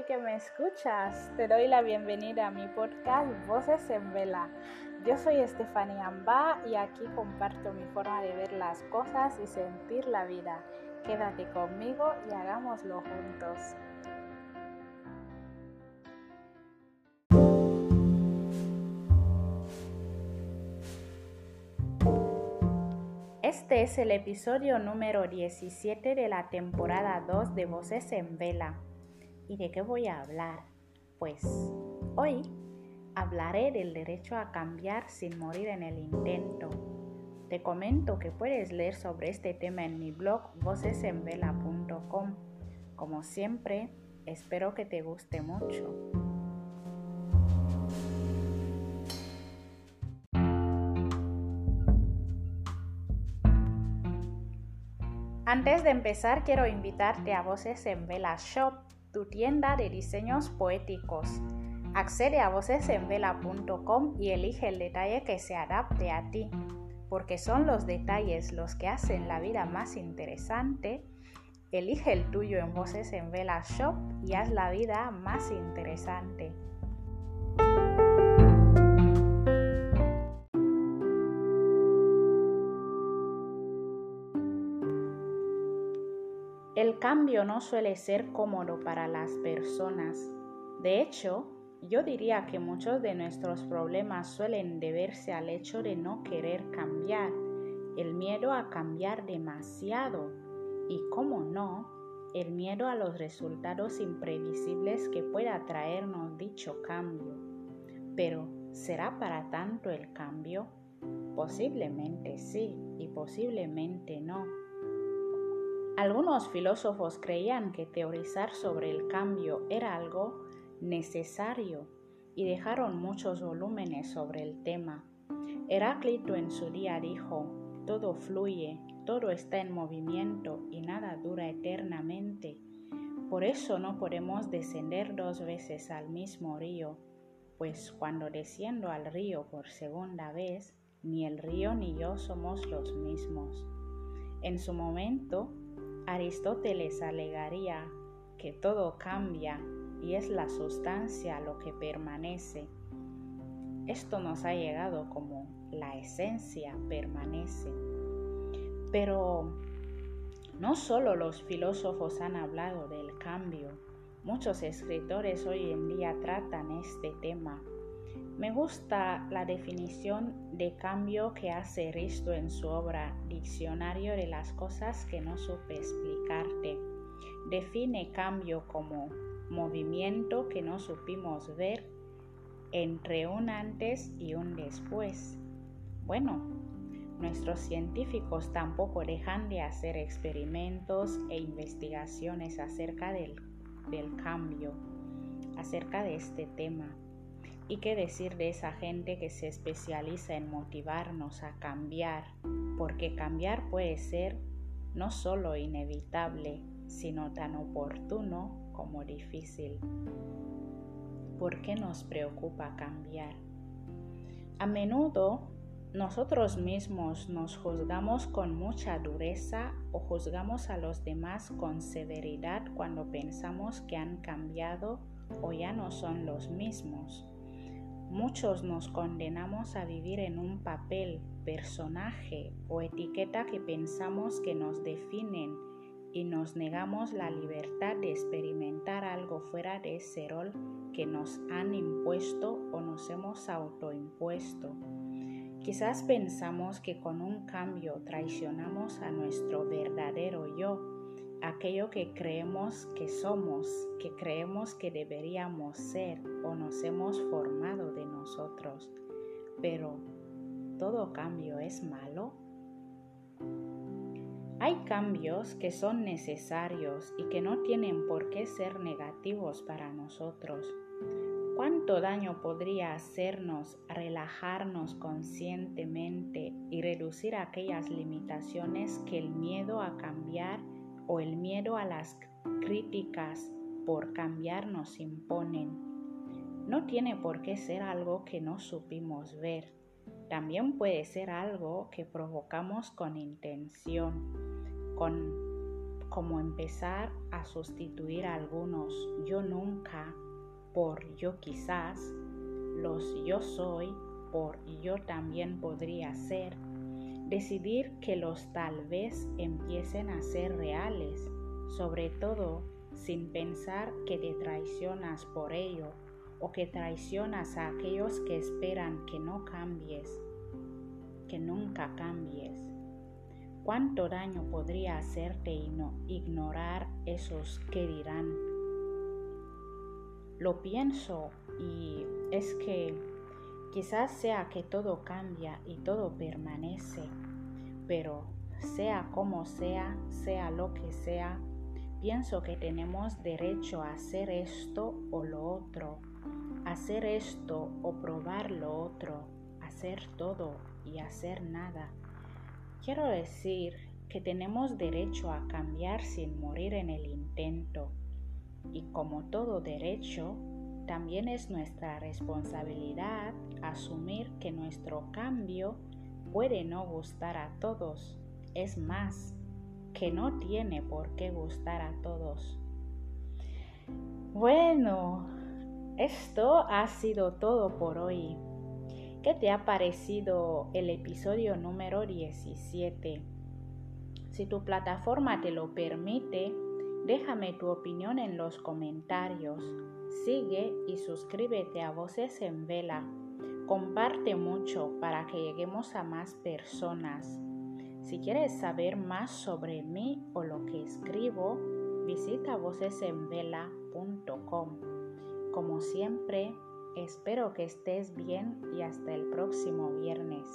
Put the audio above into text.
que me escuchas. Te doy la bienvenida a mi podcast Voces en Vela. Yo soy Estefanía Amba y aquí comparto mi forma de ver las cosas y sentir la vida. Quédate conmigo y hagámoslo juntos. Este es el episodio número 17 de la temporada 2 de Voces en Vela. ¿Y de qué voy a hablar? Pues hoy hablaré del derecho a cambiar sin morir en el intento. Te comento que puedes leer sobre este tema en mi blog vocesenvela.com. Como siempre, espero que te guste mucho. Antes de empezar, quiero invitarte a Voces en Vela Shop, tu tienda de diseños poéticos. Accede a vocesenvela.com y elige el detalle que se adapte a ti, porque son los detalles los que hacen la vida más interesante. Elige el tuyo en Voces en Vela Shop y haz la vida más interesante. El cambio no suele ser cómodo para las personas. De hecho, yo diría que muchos de nuestros problemas suelen deberse al hecho de no querer cambiar, el miedo a cambiar demasiado y, como no, el miedo a los resultados imprevisibles que pueda traernos dicho cambio. Pero, ¿será para tanto el cambio? Posiblemente sí y posiblemente no. Algunos filósofos creían que teorizar sobre el cambio era algo necesario y dejaron muchos volúmenes sobre el tema. Heráclito en su día dijo, todo fluye, todo está en movimiento y nada dura eternamente. Por eso no podemos descender dos veces al mismo río, pues cuando desciendo al río por segunda vez, ni el río ni yo somos los mismos. En su momento, Aristóteles alegaría que todo cambia y es la sustancia lo que permanece. Esto nos ha llegado como la esencia permanece. Pero no solo los filósofos han hablado del cambio, muchos escritores hoy en día tratan este tema me gusta la definición de cambio que hace Risto en su obra Diccionario de las cosas que no supe explicarte. Define cambio como movimiento que no supimos ver entre un antes y un después. Bueno, nuestros científicos tampoco dejan de hacer experimentos e investigaciones acerca del, del cambio, acerca de este tema. ¿Y qué decir de esa gente que se especializa en motivarnos a cambiar? Porque cambiar puede ser no solo inevitable, sino tan oportuno como difícil. ¿Por qué nos preocupa cambiar? A menudo nosotros mismos nos juzgamos con mucha dureza o juzgamos a los demás con severidad cuando pensamos que han cambiado o ya no son los mismos. Muchos nos condenamos a vivir en un papel, personaje o etiqueta que pensamos que nos definen y nos negamos la libertad de experimentar algo fuera de ese rol que nos han impuesto o nos hemos autoimpuesto. Quizás pensamos que con un cambio traicionamos a nuestro verdadero yo aquello que creemos que somos, que creemos que deberíamos ser o nos hemos formado de Pero, ¿todo cambio es malo? Hay cambios que son necesarios y que no tienen por qué ser negativos para nosotros. ¿Cuánto daño podría hacernos relajarnos conscientemente y reducir aquellas limitaciones que el miedo a cambiar o el miedo a las críticas por cambiar nos imponen. No tiene por qué ser algo que no supimos ver. También puede ser algo que provocamos con intención, con, como empezar a sustituir a algunos yo nunca por yo quizás, los yo soy por yo también podría ser, decidir que los tal vez empiecen a ser reales, sobre todo sin pensar que te traicionas por ello o que traicionas a aquellos que esperan que no cambies, que nunca cambies. ¿Cuánto daño podría hacerte ignorar esos que dirán? Lo pienso y es que quizás sea que todo cambia y todo permanece, pero sea como sea, sea lo que sea, pienso que tenemos derecho a hacer esto o lo otro, hacer esto o probar lo otro, hacer todo y hacer nada. Quiero decir que tenemos derecho a cambiar sin morir en el intento. Y como todo derecho, también es nuestra responsabilidad asumir que nuestro cambio puede no gustar a todos. Es más, que no tiene por qué gustar a todos. Bueno, esto ha sido todo por hoy. ¿Qué te ha parecido el episodio número 17? Si tu plataforma te lo permite, déjame tu opinión en los comentarios. Sigue y suscríbete a Voces en Vela. Comparte mucho para que lleguemos a más personas. Si quieres saber más sobre mí o lo que escribo, visita vocesenvela.com. Como siempre, espero que estés bien y hasta el próximo viernes.